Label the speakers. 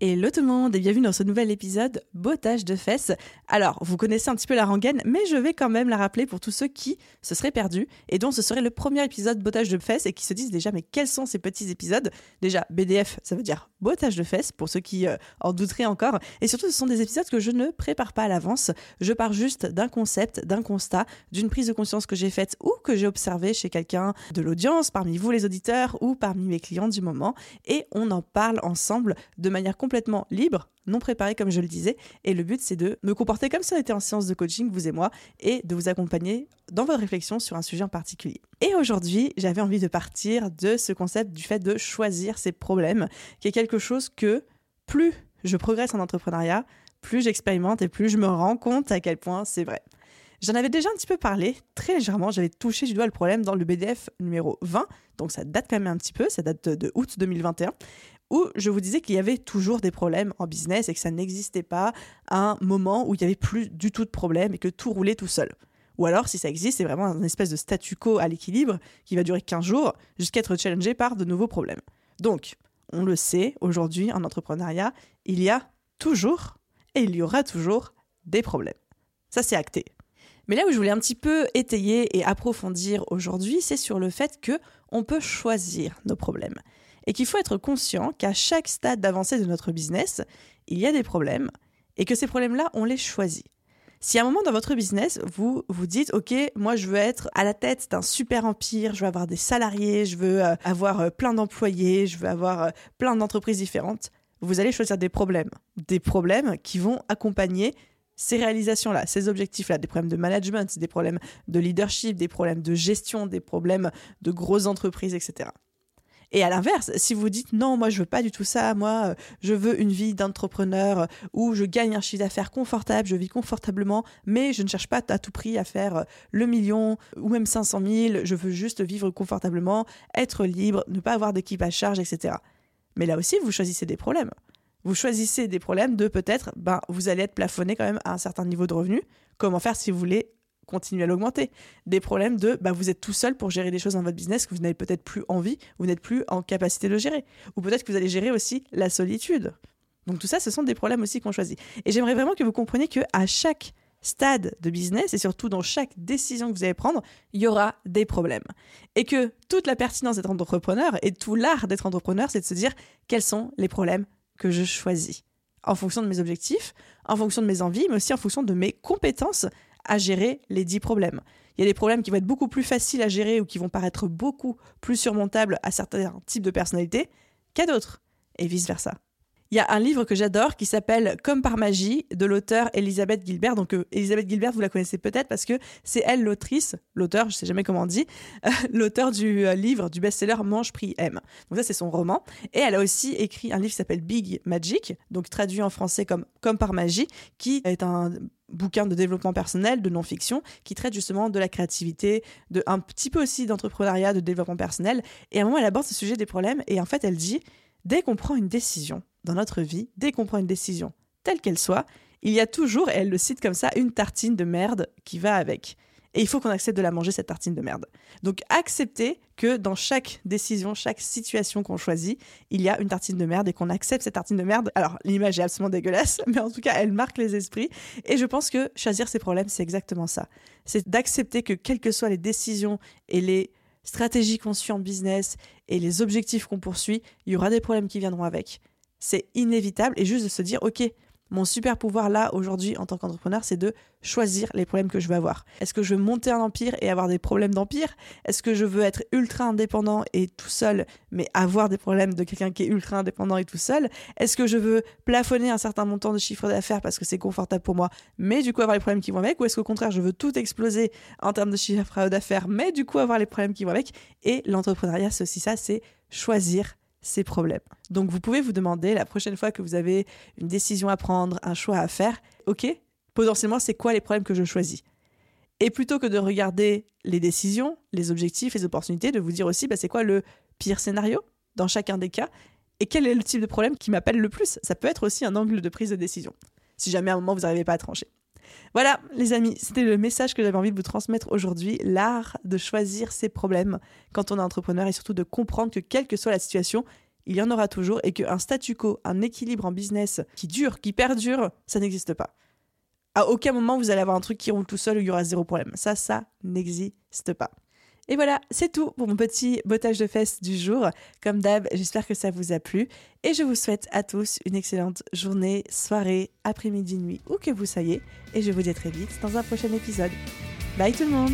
Speaker 1: Hello tout le monde et bienvenue dans ce nouvel épisode Bottage de fesses. Alors, vous connaissez un petit peu la rengaine, mais je vais quand même la rappeler pour tous ceux qui se seraient perdus et dont ce serait le premier épisode Bottage de fesses et qui se disent déjà mais quels sont ces petits épisodes? Déjà, BDF, ça veut dire Bottage de fesses pour ceux qui euh, en douteraient encore. Et surtout, ce sont des épisodes que je ne prépare pas à l'avance. Je pars juste d'un concept, d'un constat, d'une prise de conscience que j'ai faite ou que j'ai observée chez quelqu'un de l'audience, parmi vous les auditeurs ou parmi mes clients du moment. Et on en parle ensemble de manière complètement libre, non préparé comme je le disais. Et le but, c'est de me comporter comme si on était en séance de coaching, vous et moi, et de vous accompagner dans votre réflexion sur un sujet en particulier. Et aujourd'hui, j'avais envie de partir de ce concept du fait de choisir ses problèmes, qui est quelque chose que plus je progresse en entrepreneuriat, plus j'expérimente et plus je me rends compte à quel point c'est vrai. J'en avais déjà un petit peu parlé, très légèrement, j'avais touché du doigt le problème dans le BDF numéro 20, donc ça date quand même un petit peu, ça date de août 2021, où je vous disais qu'il y avait toujours des problèmes en business et que ça n'existait pas un moment où il n'y avait plus du tout de problème et que tout roulait tout seul. Ou alors, si ça existe, c'est vraiment un espèce de statu quo à l'équilibre qui va durer 15 jours jusqu'à être challengé par de nouveaux problèmes. Donc, on le sait, aujourd'hui, en entrepreneuriat, il y a toujours et il y aura toujours des problèmes. Ça, c'est acté. Mais là où je voulais un petit peu étayer et approfondir aujourd'hui, c'est sur le fait que on peut choisir nos problèmes et qu'il faut être conscient qu'à chaque stade d'avancée de notre business, il y a des problèmes et que ces problèmes-là, on les choisit. Si à un moment dans votre business, vous vous dites, OK, moi je veux être à la tête d'un super empire, je veux avoir des salariés, je veux euh, avoir euh, plein d'employés, je veux avoir euh, plein d'entreprises différentes, vous allez choisir des problèmes. Des problèmes qui vont accompagner ces réalisations-là, ces objectifs-là, des problèmes de management, des problèmes de leadership, des problèmes de gestion, des problèmes de grosses entreprises, etc. Et à l'inverse, si vous dites non, moi je veux pas du tout ça, moi euh, je veux une vie d'entrepreneur euh, où je gagne un chiffre d'affaires confortable, je vis confortablement, mais je ne cherche pas à tout prix à faire euh, le million ou même 500 000, je veux juste vivre confortablement, être libre, ne pas avoir d'équipe à charge, etc. Mais là aussi, vous choisissez des problèmes. Vous choisissez des problèmes de peut-être, ben, vous allez être plafonné quand même à un certain niveau de revenu. Comment faire si vous voulez continuer à l'augmenter. Des problèmes de bah, vous êtes tout seul pour gérer des choses dans votre business que vous n'avez peut-être plus envie, vous n'êtes plus en capacité de gérer. Ou peut-être que vous allez gérer aussi la solitude. Donc tout ça, ce sont des problèmes aussi qu'on choisit. Et j'aimerais vraiment que vous compreniez que à chaque stade de business et surtout dans chaque décision que vous allez prendre, il y aura des problèmes. Et que toute la pertinence d'être entrepreneur et tout l'art d'être entrepreneur, c'est de se dire quels sont les problèmes que je choisis? En fonction de mes objectifs, en fonction de mes envies, mais aussi en fonction de mes compétences à gérer les dix problèmes. Il y a des problèmes qui vont être beaucoup plus faciles à gérer ou qui vont paraître beaucoup plus surmontables à certains types de personnalités qu'à d'autres, et vice-versa. Il y a un livre que j'adore qui s'appelle Comme par magie de l'auteur Elisabeth Gilbert. Donc euh, Elisabeth Gilbert, vous la connaissez peut-être parce que c'est elle l'autrice, l'auteur, je sais jamais comment on dit, l'auteur du euh, livre du best-seller Mange prix M. Donc ça c'est son roman et elle a aussi écrit un livre qui s'appelle Big Magic, donc traduit en français comme Comme par magie, qui est un bouquin de développement personnel, de non-fiction, qui traite justement de la créativité, de un petit peu aussi d'entrepreneuriat, de développement personnel. Et à un moment, elle aborde ce sujet des problèmes et en fait, elle dit dès qu'on prend une décision dans notre vie, dès qu'on prend une décision telle qu'elle soit, il y a toujours, et elle le cite comme ça, une tartine de merde qui va avec. Et il faut qu'on accepte de la manger, cette tartine de merde. Donc accepter que dans chaque décision, chaque situation qu'on choisit, il y a une tartine de merde et qu'on accepte cette tartine de merde. Alors l'image est absolument dégueulasse, mais en tout cas, elle marque les esprits. Et je pense que choisir ses problèmes, c'est exactement ça. C'est d'accepter que quelles que soient les décisions et les stratégies qu'on suit en business et les objectifs qu'on poursuit, il y aura des problèmes qui viendront avec. C'est inévitable et juste de se dire, ok, mon super pouvoir là aujourd'hui en tant qu'entrepreneur, c'est de choisir les problèmes que je veux avoir. Est-ce que je veux monter un empire et avoir des problèmes d'empire? Est-ce que je veux être ultra indépendant et tout seul, mais avoir des problèmes de quelqu'un qui est ultra indépendant et tout seul? Est-ce que je veux plafonner un certain montant de chiffre d'affaires parce que c'est confortable pour moi, mais du coup avoir les problèmes qui vont avec? Ou est-ce qu'au contraire, je veux tout exploser en termes de chiffre d'affaires, mais du coup avoir les problèmes qui vont avec? Et l'entrepreneuriat, c'est aussi ça, c'est choisir ses problèmes. Donc vous pouvez vous demander la prochaine fois que vous avez une décision à prendre, un choix à faire, ok, potentiellement c'est quoi les problèmes que je choisis? Et plutôt que de regarder les décisions, les objectifs, les opportunités, de vous dire aussi bah, c'est quoi le pire scénario dans chacun des cas et quel est le type de problème qui m'appelle le plus? Ça peut être aussi un angle de prise de décision, si jamais à un moment vous n'arrivez pas à trancher. Voilà, les amis, c'était le message que j'avais envie de vous transmettre aujourd'hui, l'art de choisir ses problèmes quand on est entrepreneur et surtout de comprendre que quelle que soit la situation, il y en aura toujours et qu'un statu quo, un équilibre en business qui dure, qui perdure, ça n'existe pas. À aucun moment vous allez avoir un truc qui roule tout seul où il y aura zéro problème. Ça, ça n'existe pas. Et voilà, c'est tout pour mon petit bottage de fesses du jour. Comme d'hab, j'espère que ça vous a plu et je vous souhaite à tous une excellente journée, soirée, après-midi, nuit, où que vous soyez. Et je vous dis à très vite dans un prochain épisode. Bye tout le monde